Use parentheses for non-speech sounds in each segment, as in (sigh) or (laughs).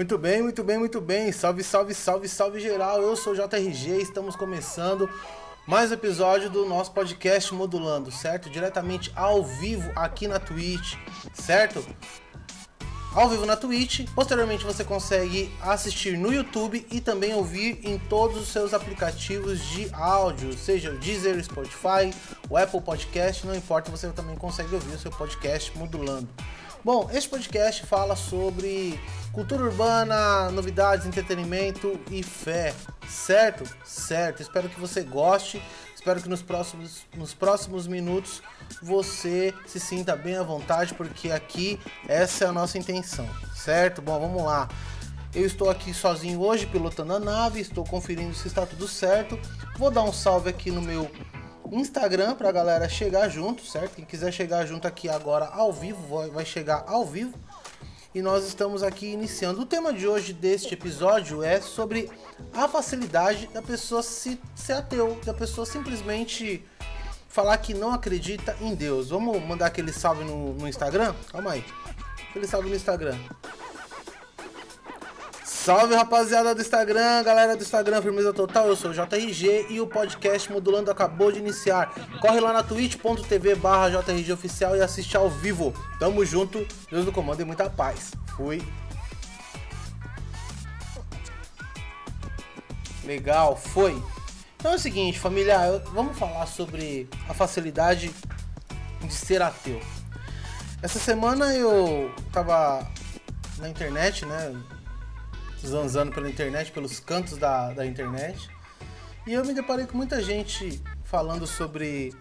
Muito bem, muito bem, muito bem. Salve, salve, salve, salve geral. Eu sou o JRG, estamos começando mais um episódio do nosso podcast Modulando, certo? Diretamente ao vivo aqui na Twitch, certo? Ao vivo na Twitch. Posteriormente você consegue assistir no YouTube e também ouvir em todos os seus aplicativos de áudio, seja o Deezer, Spotify, o Apple Podcast, não importa, você também consegue ouvir o seu podcast modulando. Bom, este podcast fala sobre cultura urbana, novidades, entretenimento e fé, certo? Certo. Espero que você goste. Espero que nos próximos, nos próximos minutos você se sinta bem à vontade, porque aqui essa é a nossa intenção, certo? Bom, vamos lá. Eu estou aqui sozinho hoje pilotando a nave, estou conferindo se está tudo certo. Vou dar um salve aqui no meu Instagram pra galera chegar junto, certo? Quem quiser chegar junto aqui agora ao vivo, vai chegar ao vivo. E nós estamos aqui iniciando. O tema de hoje deste episódio é sobre a facilidade da pessoa se ser ateu, da pessoa simplesmente falar que não acredita em Deus. Vamos mandar aquele salve no, no Instagram? Calma aí. Aquele salve no Instagram. Salve rapaziada do Instagram, galera do Instagram, firmeza total. Eu sou o JRG e o podcast Modulando acabou de iniciar. Corre lá na twitch.tv barra JRG Oficial e assiste ao vivo. Tamo junto, Deus no comando e muita paz. Fui. Legal, foi. Então é o seguinte, família, vamos falar sobre a facilidade de ser ateu. Essa semana eu tava na internet, né? Zanzando pela internet, pelos cantos da, da internet. E eu me deparei com muita gente falando sobre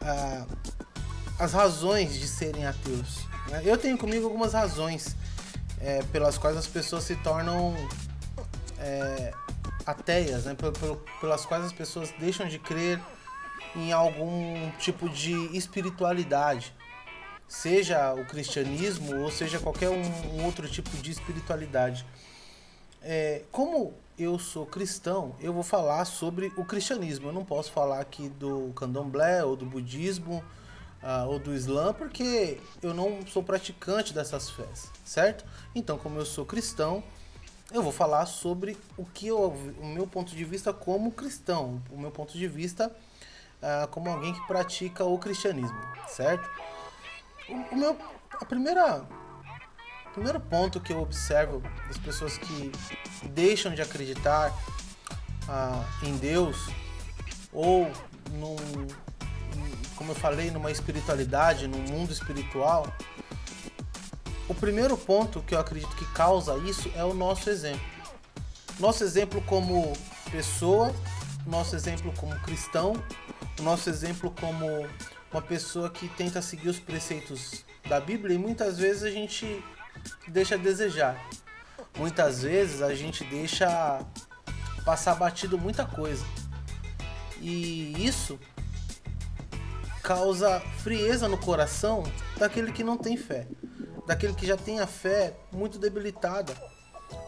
ah, as razões de serem ateus. Né? Eu tenho comigo algumas razões é, pelas quais as pessoas se tornam é, ateias, né? pelas quais as pessoas deixam de crer em algum tipo de espiritualidade. Seja o cristianismo ou seja qualquer um, um outro tipo de espiritualidade é, como eu sou cristão, eu vou falar sobre o cristianismo. Eu não posso falar aqui do candomblé ou do budismo uh, ou do islã, porque eu não sou praticante dessas fés, certo? Então, como eu sou cristão, eu vou falar sobre o que eu, o meu ponto de vista como cristão, o meu ponto de vista uh, como alguém que pratica o cristianismo, certo? O, o meu, a primeira o primeiro ponto que eu observo das pessoas que deixam de acreditar ah, em Deus ou num, como eu falei, numa espiritualidade, num mundo espiritual, o primeiro ponto que eu acredito que causa isso é o nosso exemplo. Nosso exemplo como pessoa, nosso exemplo como cristão, nosso exemplo como uma pessoa que tenta seguir os preceitos da Bíblia e muitas vezes a gente deixa a desejar. Muitas vezes a gente deixa passar batido muita coisa. E isso causa frieza no coração daquele que não tem fé, daquele que já tem a fé muito debilitada.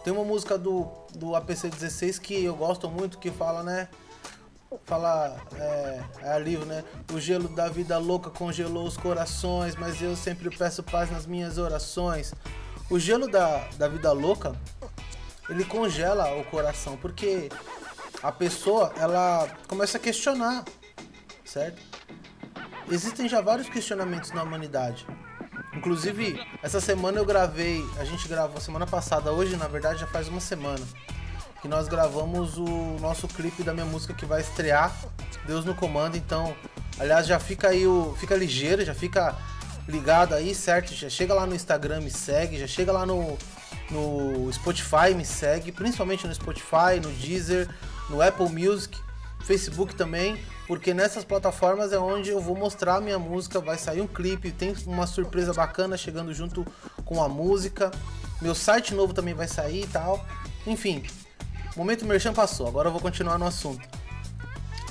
Tem uma música do, do APC 16 que eu gosto muito que fala, né? Fala, é, é livro, né? O gelo da vida louca congelou os corações, mas eu sempre peço paz nas minhas orações. O gelo da, da vida louca, ele congela o coração, porque a pessoa, ela começa a questionar, certo? Existem já vários questionamentos na humanidade. Inclusive, essa semana eu gravei, a gente gravou semana passada, hoje na verdade já faz uma semana, que nós gravamos o nosso clipe da minha música que vai estrear, Deus no Comando, então, aliás, já fica aí o fica ligeiro, já fica ligado aí, certo? Já chega lá no Instagram, me segue, já chega lá no, no Spotify, me segue, principalmente no Spotify, no Deezer, no Apple Music, Facebook também, porque nessas plataformas é onde eu vou mostrar minha música, vai sair um clipe, tem uma surpresa bacana chegando junto com a música. Meu site novo também vai sair e tal. Enfim, momento merchan passou, agora eu vou continuar no assunto.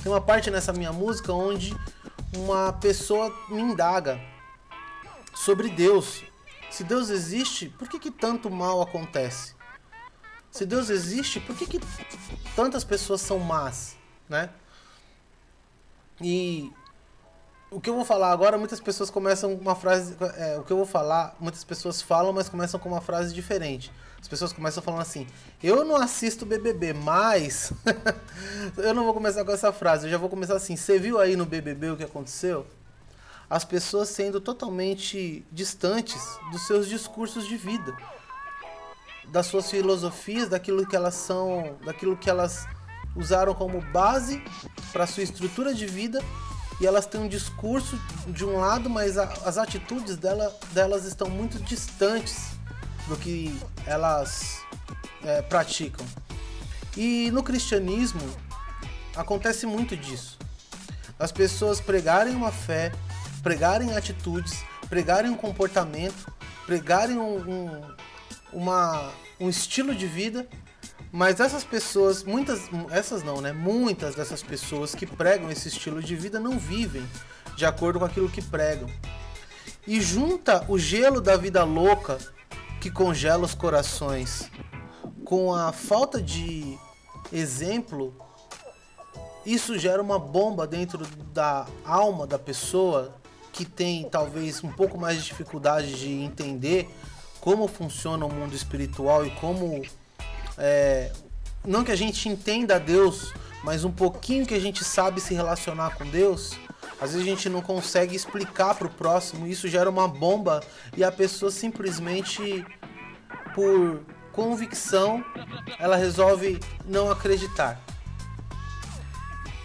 Tem uma parte nessa minha música onde uma pessoa me indaga sobre Deus. Se Deus existe, por que, que tanto mal acontece? Se Deus existe, por que, que tantas pessoas são más, né? E o que eu vou falar agora, muitas pessoas começam uma frase. É, o que eu vou falar, muitas pessoas falam, mas começam com uma frase diferente. As pessoas começam falando assim: Eu não assisto BBB, mas. (laughs) eu não vou começar com essa frase, eu já vou começar assim: Você viu aí no BBB o que aconteceu? As pessoas sendo totalmente distantes dos seus discursos de vida, das suas filosofias, daquilo que elas são, daquilo que elas usaram como base para sua estrutura de vida e elas têm um discurso de um lado, mas a, as atitudes dela, delas estão muito distantes do que elas é, praticam. E no cristianismo acontece muito disso. As pessoas pregarem uma fé, pregarem atitudes, pregarem um comportamento, pregarem um, um, uma, um estilo de vida mas essas pessoas, muitas, essas não, né? Muitas dessas pessoas que pregam esse estilo de vida não vivem de acordo com aquilo que pregam. E junta o gelo da vida louca que congela os corações com a falta de exemplo, isso gera uma bomba dentro da alma da pessoa que tem talvez um pouco mais de dificuldade de entender como funciona o mundo espiritual e como é, não que a gente entenda Deus, mas um pouquinho que a gente sabe se relacionar com Deus, às vezes a gente não consegue explicar para o próximo, isso gera uma bomba e a pessoa simplesmente por convicção ela resolve não acreditar.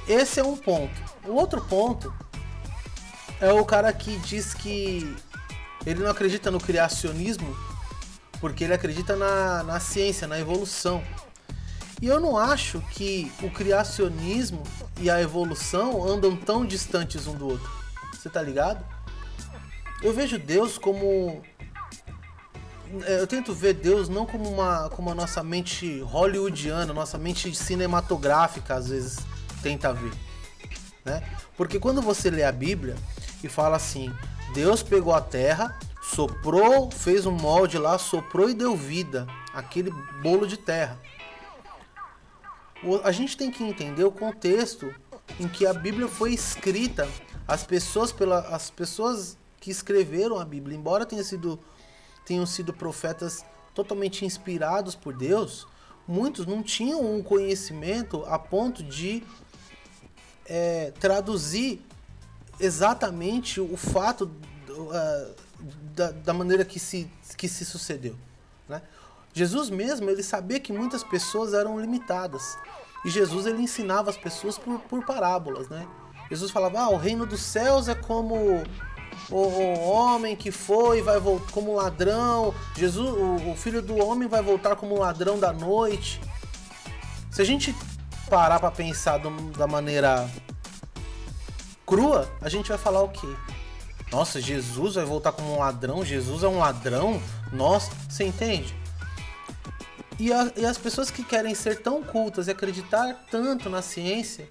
Esse é um ponto. O outro ponto é o cara que diz que ele não acredita no criacionismo porque ele acredita na, na ciência, na evolução. E eu não acho que o criacionismo e a evolução andam tão distantes um do outro. Você tá ligado? Eu vejo Deus como. É, eu tento ver Deus não como uma como a nossa mente hollywoodiana, nossa mente cinematográfica às vezes tenta ver, né? Porque quando você lê a Bíblia e fala assim, Deus pegou a terra, soprou, fez um molde lá, soprou e deu vida aquele bolo de terra. A gente tem que entender o contexto em que a Bíblia foi escrita. As pessoas, pela, as pessoas que escreveram a Bíblia, embora tenham sido, tenham sido profetas totalmente inspirados por Deus, muitos não tinham um conhecimento a ponto de é, traduzir exatamente o fato uh, da, da maneira que se, que se sucedeu. Né? Jesus mesmo, ele sabia que muitas pessoas eram limitadas. E Jesus, ele ensinava as pessoas por, por parábolas, né? Jesus falava, ah, o reino dos céus é como o, o homem que foi vai voltar como ladrão. Jesus, o, o filho do homem vai voltar como ladrão da noite. Se a gente parar para pensar do, da maneira crua, a gente vai falar o quê? Nossa, Jesus vai voltar como um ladrão? Jesus é um ladrão? Nossa, você entende? E, a, e as pessoas que querem ser tão cultas e acreditar tanto na ciência,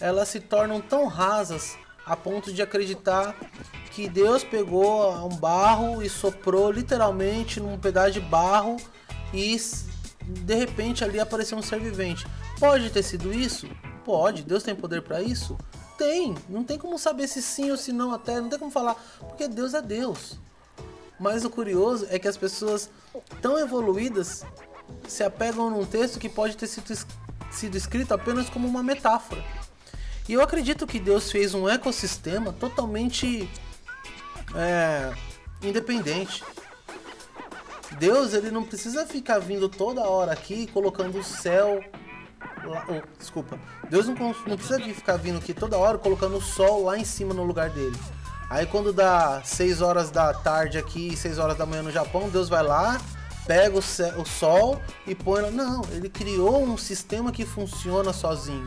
elas se tornam tão rasas a ponto de acreditar que Deus pegou um barro e soprou literalmente num pedaço de barro e de repente ali apareceu um ser vivente. Pode ter sido isso? Pode. Deus tem poder para isso? Tem. Não tem como saber se sim ou se não até. Não tem como falar. Porque Deus é Deus. Mas o curioso é que as pessoas tão evoluídas se apegam num texto que pode ter sido, sido escrito apenas como uma metáfora. E eu acredito que Deus fez um ecossistema totalmente é, independente. Deus ele não precisa ficar vindo toda hora aqui colocando o céu desculpa. Deus não, não precisa ficar vindo aqui toda hora colocando o sol lá em cima no lugar dele. Aí quando dá 6 horas da tarde aqui e 6 horas da manhã no Japão, Deus vai lá, pega o, o sol e põe. Não, ele criou um sistema que funciona sozinho.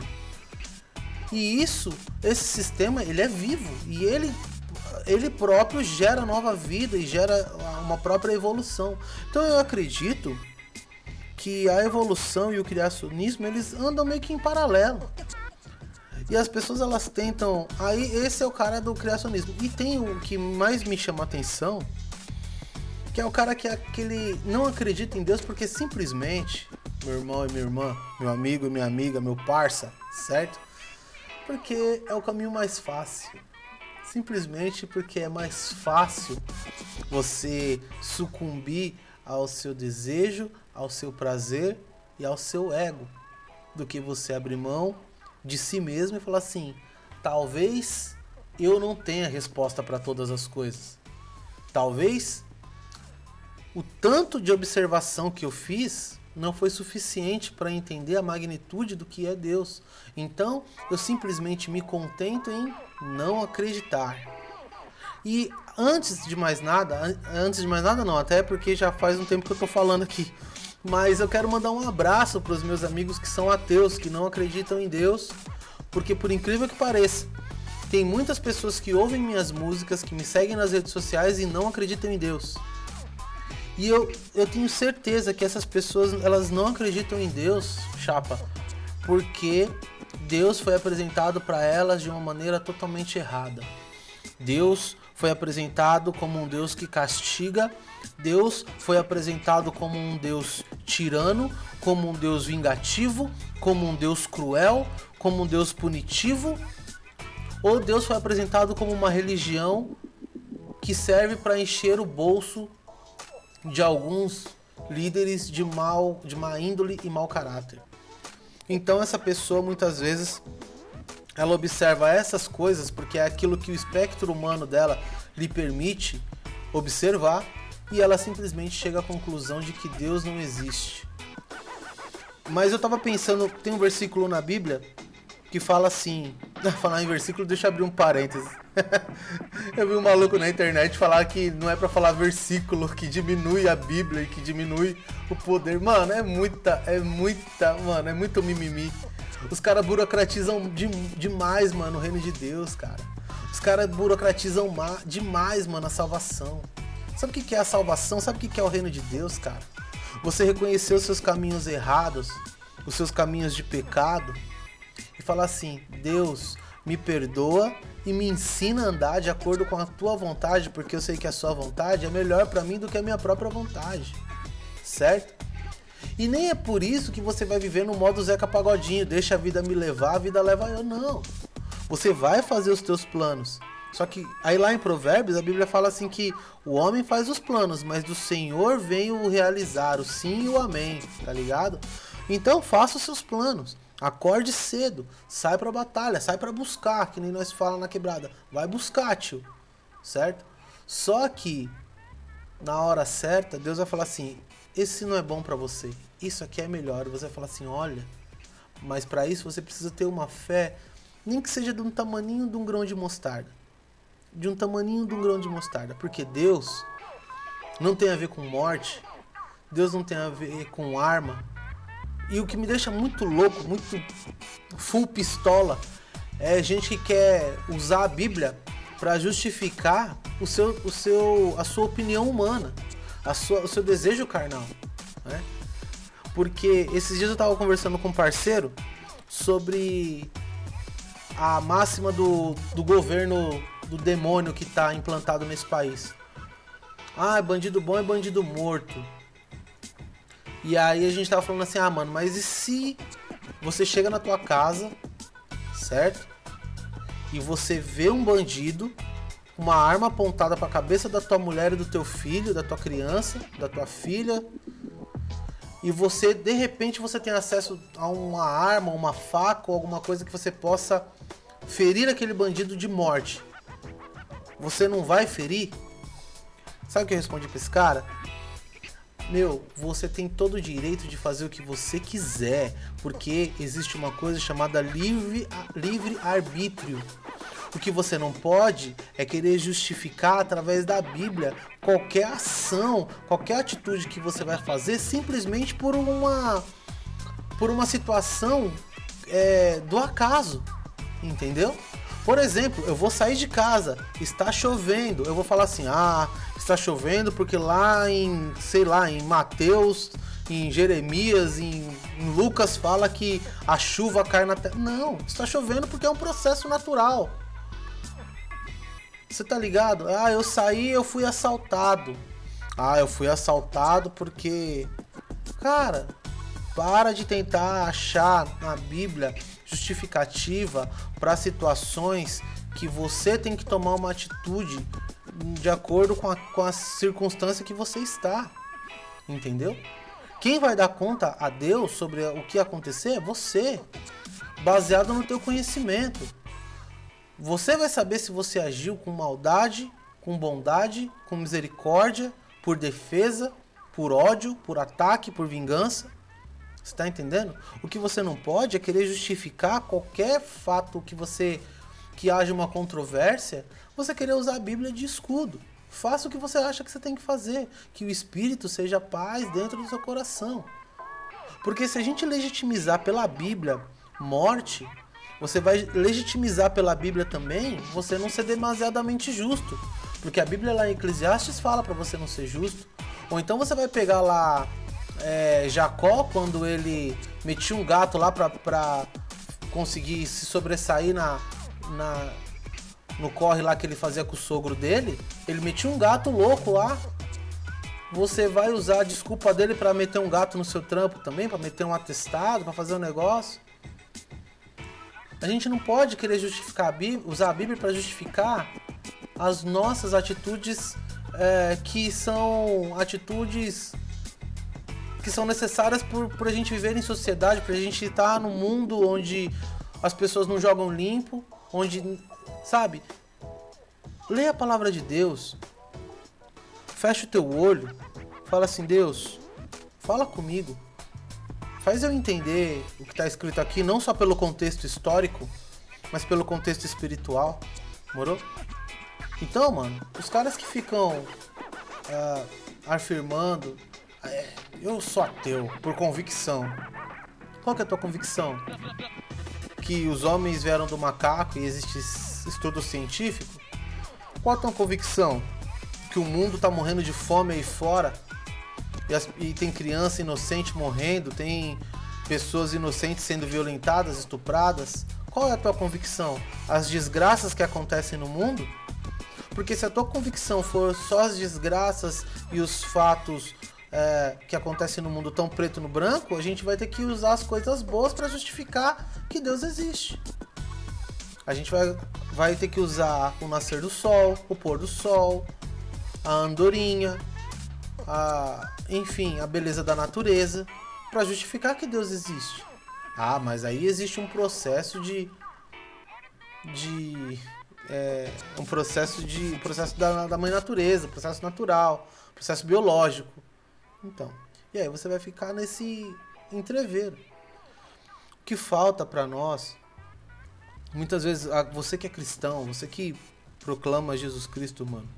E isso, esse sistema, ele é vivo e ele ele próprio gera nova vida e gera uma própria evolução. Então eu acredito que a evolução e o criacionismo eles andam meio que em paralelo. E as pessoas elas tentam. Aí esse é o cara do criacionismo. E tem o que mais me chama a atenção, que é o cara que é aquele não acredita em Deus porque simplesmente, meu irmão e minha irmã, meu amigo e minha amiga, meu parça, certo? Porque é o caminho mais fácil. Simplesmente porque é mais fácil você sucumbir ao seu desejo, ao seu prazer e ao seu ego do que você abrir mão de si mesmo e falar assim: talvez eu não tenha resposta para todas as coisas. Talvez o tanto de observação que eu fiz não foi suficiente para entender a magnitude do que é Deus. Então, eu simplesmente me contento em não acreditar. E antes de mais nada, antes de mais nada não, até porque já faz um tempo que eu estou falando aqui. Mas eu quero mandar um abraço para os meus amigos que são ateus, que não acreditam em Deus, porque por incrível que pareça, tem muitas pessoas que ouvem minhas músicas, que me seguem nas redes sociais e não acreditam em Deus. E eu, eu tenho certeza que essas pessoas elas não acreditam em Deus, chapa, porque Deus foi apresentado para elas de uma maneira totalmente errada. Deus foi apresentado como um Deus que castiga, Deus foi apresentado como um Deus tirano, como um Deus vingativo, como um Deus cruel, como um Deus punitivo, ou Deus foi apresentado como uma religião que serve para encher o bolso de alguns líderes de mal, de má índole e mau caráter. Então essa pessoa muitas vezes ela observa essas coisas porque é aquilo que o espectro humano dela lhe permite observar e ela simplesmente chega à conclusão de que Deus não existe. Mas eu tava pensando, tem um versículo na Bíblia que fala assim, (laughs) falar em versículo, deixa eu abrir um parênteses. (laughs) eu vi um maluco na internet falar que não é para falar versículo que diminui a Bíblia e que diminui o poder. Mano, é muita, é muita, mano, é muito mimimi. Os caras burocratizam de, demais, mano, o reino de Deus, cara. Os caras burocratizam demais, mano, a salvação. Sabe o que é a salvação? Sabe o que é o reino de Deus, cara? Você reconhecer os seus caminhos errados, os seus caminhos de pecado e falar assim: Deus, me perdoa e me ensina a andar de acordo com a tua vontade, porque eu sei que a sua vontade é melhor para mim do que a minha própria vontade. Certo? E nem é por isso que você vai viver no modo Zeca Pagodinho, deixa a vida me levar, a vida leva eu. Não. Você vai fazer os teus planos. Só que aí lá em Provérbios a Bíblia fala assim que o homem faz os planos, mas do Senhor vem o realizar, o sim e o amém, tá ligado? Então faça os seus planos. Acorde cedo, sai pra batalha, sai pra buscar, que nem nós falamos na quebrada. Vai buscar, tio. Certo? Só que na hora certa, Deus vai falar assim: esse não é bom para você, isso aqui é melhor. Você vai falar assim: olha, mas para isso você precisa ter uma fé, nem que seja de um tamaninho de um grão de mostarda. De um tamaninho de um grão de mostarda. Porque Deus não tem a ver com morte, Deus não tem a ver com arma. E o que me deixa muito louco, muito full pistola, é gente que quer usar a Bíblia para justificar o seu, o seu, a sua opinião humana a sua, o seu desejo carnal, né? Porque esses dias eu tava conversando com um parceiro sobre a máxima do, do governo do demônio que tá implantado nesse país. Ah, bandido bom é bandido morto. E aí a gente tava falando assim, ah, mano, mas e se você chega na tua casa, certo? E você vê um bandido uma arma apontada para a cabeça da tua mulher e do teu filho, da tua criança, da tua filha, e você de repente você tem acesso a uma arma, uma faca ou alguma coisa que você possa ferir aquele bandido de morte. Você não vai ferir? Sabe o que eu respondi para esse cara? Meu, você tem todo o direito de fazer o que você quiser, porque existe uma coisa chamada livre, livre arbítrio. O que você não pode é querer justificar através da Bíblia qualquer ação, qualquer atitude que você vai fazer simplesmente por uma por uma situação é, do acaso, entendeu? Por exemplo, eu vou sair de casa, está chovendo, eu vou falar assim: ah, está chovendo porque lá em, sei lá, em Mateus, em Jeremias, em, em Lucas fala que a chuva cai na terra. Não, está chovendo porque é um processo natural. Você tá ligado? Ah, eu saí, eu fui assaltado. Ah, eu fui assaltado porque. Cara, para de tentar achar na Bíblia justificativa para situações que você tem que tomar uma atitude de acordo com a, com a circunstância que você está. Entendeu? Quem vai dar conta a Deus sobre o que acontecer é você, baseado no teu conhecimento. Você vai saber se você agiu com maldade, com bondade, com misericórdia, por defesa, por ódio, por ataque, por vingança. Está entendendo? O que você não pode é querer justificar qualquer fato que você que haja uma controvérsia, você querer usar a Bíblia de escudo. Faça o que você acha que você tem que fazer, que o espírito seja paz dentro do seu coração. Porque se a gente legitimizar pela Bíblia morte, você vai legitimizar pela Bíblia também você não ser demasiadamente justo. Porque a Bíblia lá em Eclesiastes fala para você não ser justo. Ou então você vai pegar lá é, Jacó, quando ele metia um gato lá pra conseguir se sobressair na, na, no corre lá que ele fazia com o sogro dele, ele metia um gato louco lá. Você vai usar a desculpa dele para meter um gato no seu trampo também, para meter um atestado, para fazer um negócio? A gente não pode querer justificar a Bíblia, usar a Bíblia para justificar as nossas atitudes é, que são atitudes que são necessárias por a gente viver em sociedade, para a gente estar num mundo onde as pessoas não jogam limpo, onde, sabe? Leia a palavra de Deus, fecha o teu olho, fala assim: Deus, fala comigo, faz eu entender o que está escrito aqui, não só pelo contexto histórico, mas pelo contexto espiritual, morou? Então, mano, os caras que ficam uh, afirmando é, eu sou ateu por convicção. Qual que é a tua convicção? Que os homens vieram do macaco e existe estudo científico? Qual a tua convicção? Que o mundo tá morrendo de fome aí fora e, as, e tem criança inocente morrendo, tem pessoas inocentes sendo violentadas, estupradas? Qual é a tua convicção? As desgraças que acontecem no mundo? Porque se a tua convicção for só as desgraças e os fatos é, que acontece no mundo tão preto no branco, a gente vai ter que usar as coisas boas para justificar que Deus existe. A gente vai, vai ter que usar o nascer do sol, o pôr do sol, a andorinha, a, enfim, a beleza da natureza para justificar que Deus existe. Ah, mas aí existe um processo de de é, um processo de um processo da, da mãe natureza, processo natural, processo biológico. Então, e aí você vai ficar nesse entreveiro. O que falta para nós, muitas vezes, você que é cristão, você que proclama Jesus Cristo, mano,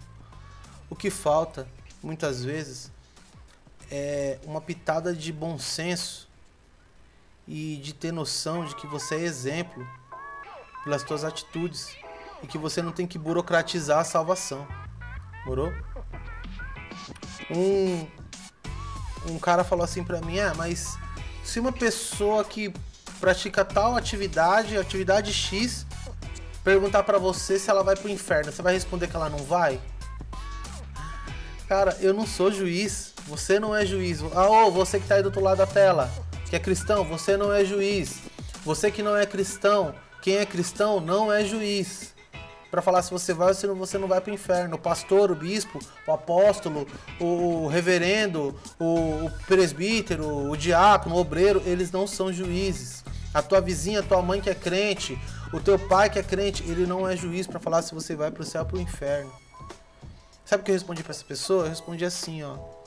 o que falta, muitas vezes, é uma pitada de bom senso e de ter noção de que você é exemplo pelas suas atitudes e que você não tem que burocratizar a salvação. Morou? Um, um cara falou assim para mim: "Ah, mas se uma pessoa que pratica tal atividade, atividade X, perguntar para você se ela vai pro inferno, você vai responder que ela não vai?" Cara, eu não sou juiz. Você não é juiz. Ah, ô, você que tá aí do outro lado da tela, que é cristão, você não é juiz. Você que não é cristão, quem é cristão não é juiz para falar se você vai ou se você não vai para o inferno. O pastor, o bispo, o apóstolo, o reverendo, o, o presbítero, o diácono, o obreiro, eles não são juízes. A tua vizinha, a tua mãe que é crente, o teu pai que é crente, ele não é juiz para falar se você vai para o céu ou para o inferno. Sabe o que eu respondi para essa pessoa? Eu respondi assim, ó.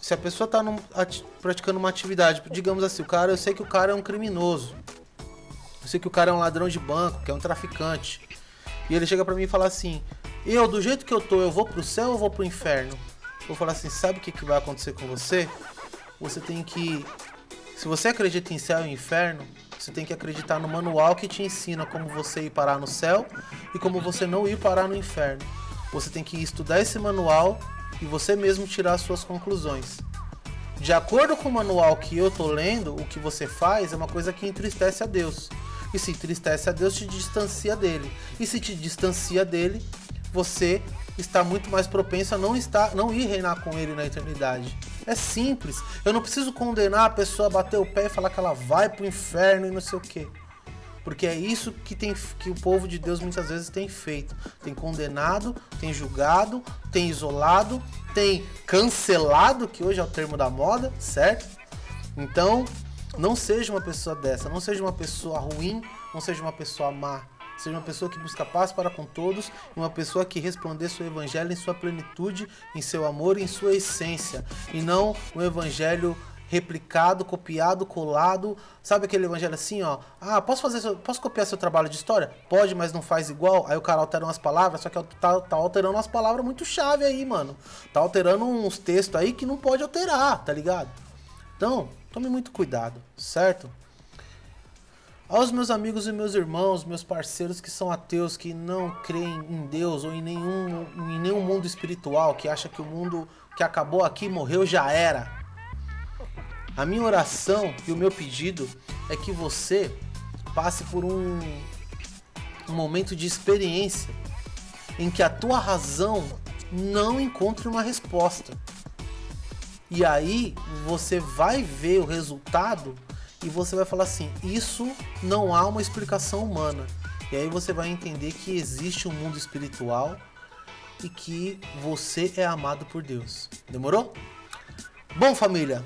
Se a pessoa está praticando uma atividade, digamos assim, o cara, eu sei que o cara é um criminoso. Eu sei que o cara é um ladrão de banco, que é um traficante. E ele chega para mim e fala assim: Eu, do jeito que eu tô, eu vou pro céu ou vou pro inferno? Eu vou falar assim: Sabe o que, que vai acontecer com você? Você tem que. Se você acredita em céu e inferno, você tem que acreditar no manual que te ensina como você ir parar no céu e como você não ir parar no inferno. Você tem que estudar esse manual e você mesmo tirar as suas conclusões. De acordo com o manual que eu tô lendo, o que você faz é uma coisa que entristece a Deus. E se entristece a Deus, te distancia dele. E se te distancia dele, você está muito mais propenso a não estar, não ir reinar com ele na eternidade. É simples. Eu não preciso condenar a pessoa a bater o pé e falar que ela vai pro inferno e não sei o quê. Porque é isso que, tem, que o povo de Deus muitas vezes tem feito. Tem condenado, tem julgado, tem isolado, tem cancelado, que hoje é o termo da moda, certo? Então, não seja uma pessoa dessa, não seja uma pessoa ruim, não seja uma pessoa má. Seja uma pessoa que busca paz para com todos, uma pessoa que resplandeça o evangelho em sua plenitude, em seu amor, em sua essência, e não um evangelho replicado, copiado, colado. Sabe aquele evangelho assim, ó? Ah, posso fazer, seu, posso copiar seu trabalho de história? Pode, mas não faz igual. Aí o cara altera umas palavras, só que tá, tá alterando umas palavras muito chave aí, mano. Tá alterando uns textos aí que não pode alterar, tá ligado? Então, tome muito cuidado, certo? Aos meus amigos e meus irmãos, meus parceiros que são ateus, que não creem em Deus ou em nenhum, em nenhum mundo espiritual, que acha que o mundo que acabou aqui morreu já era. A minha oração e o meu pedido é que você passe por um, um momento de experiência em que a tua razão não encontre uma resposta. E aí você vai ver o resultado e você vai falar assim: isso não há uma explicação humana. E aí você vai entender que existe um mundo espiritual e que você é amado por Deus. Demorou? Bom, família,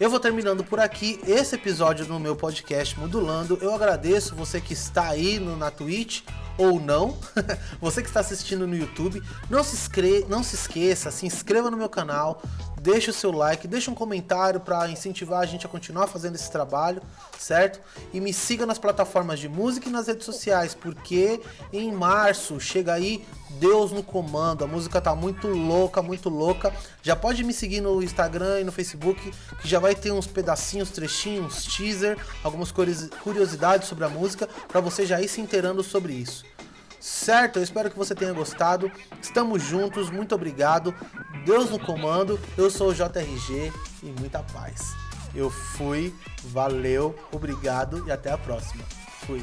eu vou terminando por aqui esse episódio no meu podcast Modulando. Eu agradeço você que está aí no, na Twitch ou não, (laughs) você que está assistindo no YouTube. Não se, inscre não se esqueça, se inscreva no meu canal, deixa o seu like, deixa um comentário para incentivar a gente a continuar fazendo esse trabalho, certo? E me siga nas plataformas de música e nas redes sociais, porque em março chega aí Deus no comando. A música tá muito louca, muito louca. Já pode me seguir no Instagram e no Facebook, que já vai ter uns pedacinhos, trechinhos, teaser, algumas curiosidades sobre a música para você já ir se inteirando sobre isso. Certo? Eu espero que você tenha gostado. Estamos juntos, muito obrigado. Deus no comando. Eu sou o JRG e muita paz. Eu fui, valeu, obrigado e até a próxima. Fui.